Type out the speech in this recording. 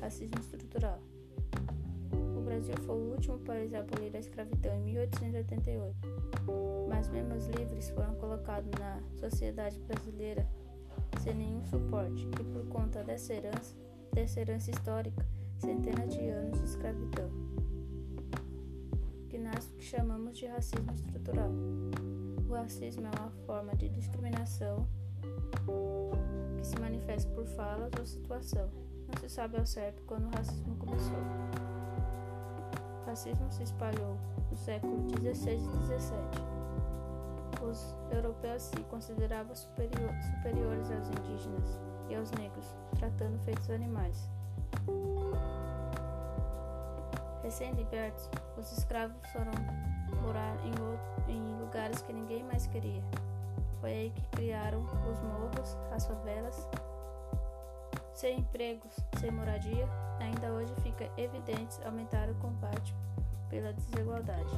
racismo estrutural. O Brasil foi o último país a abolir a escravidão em 1888, mas membros livres foram colocados na sociedade brasileira sem nenhum suporte e por conta dessa herança, dessa herança histórica, centenas de anos de escravidão, que nasce o que chamamos de racismo estrutural. O racismo é uma forma de discriminação que se manifesta por falas ou situação. Não se sabe ao certo quando o racismo começou. O racismo se espalhou no século XVI e XVII os europeus se consideravam superior, superiores aos indígenas e aos negros, tratando feitos animais. Recém-libertos, os escravos foram morar em, em lugares que ninguém mais queria. Foi aí que criaram os morros, as favelas. Sem empregos, sem moradia, ainda hoje fica evidente aumentar o combate pela desigualdade.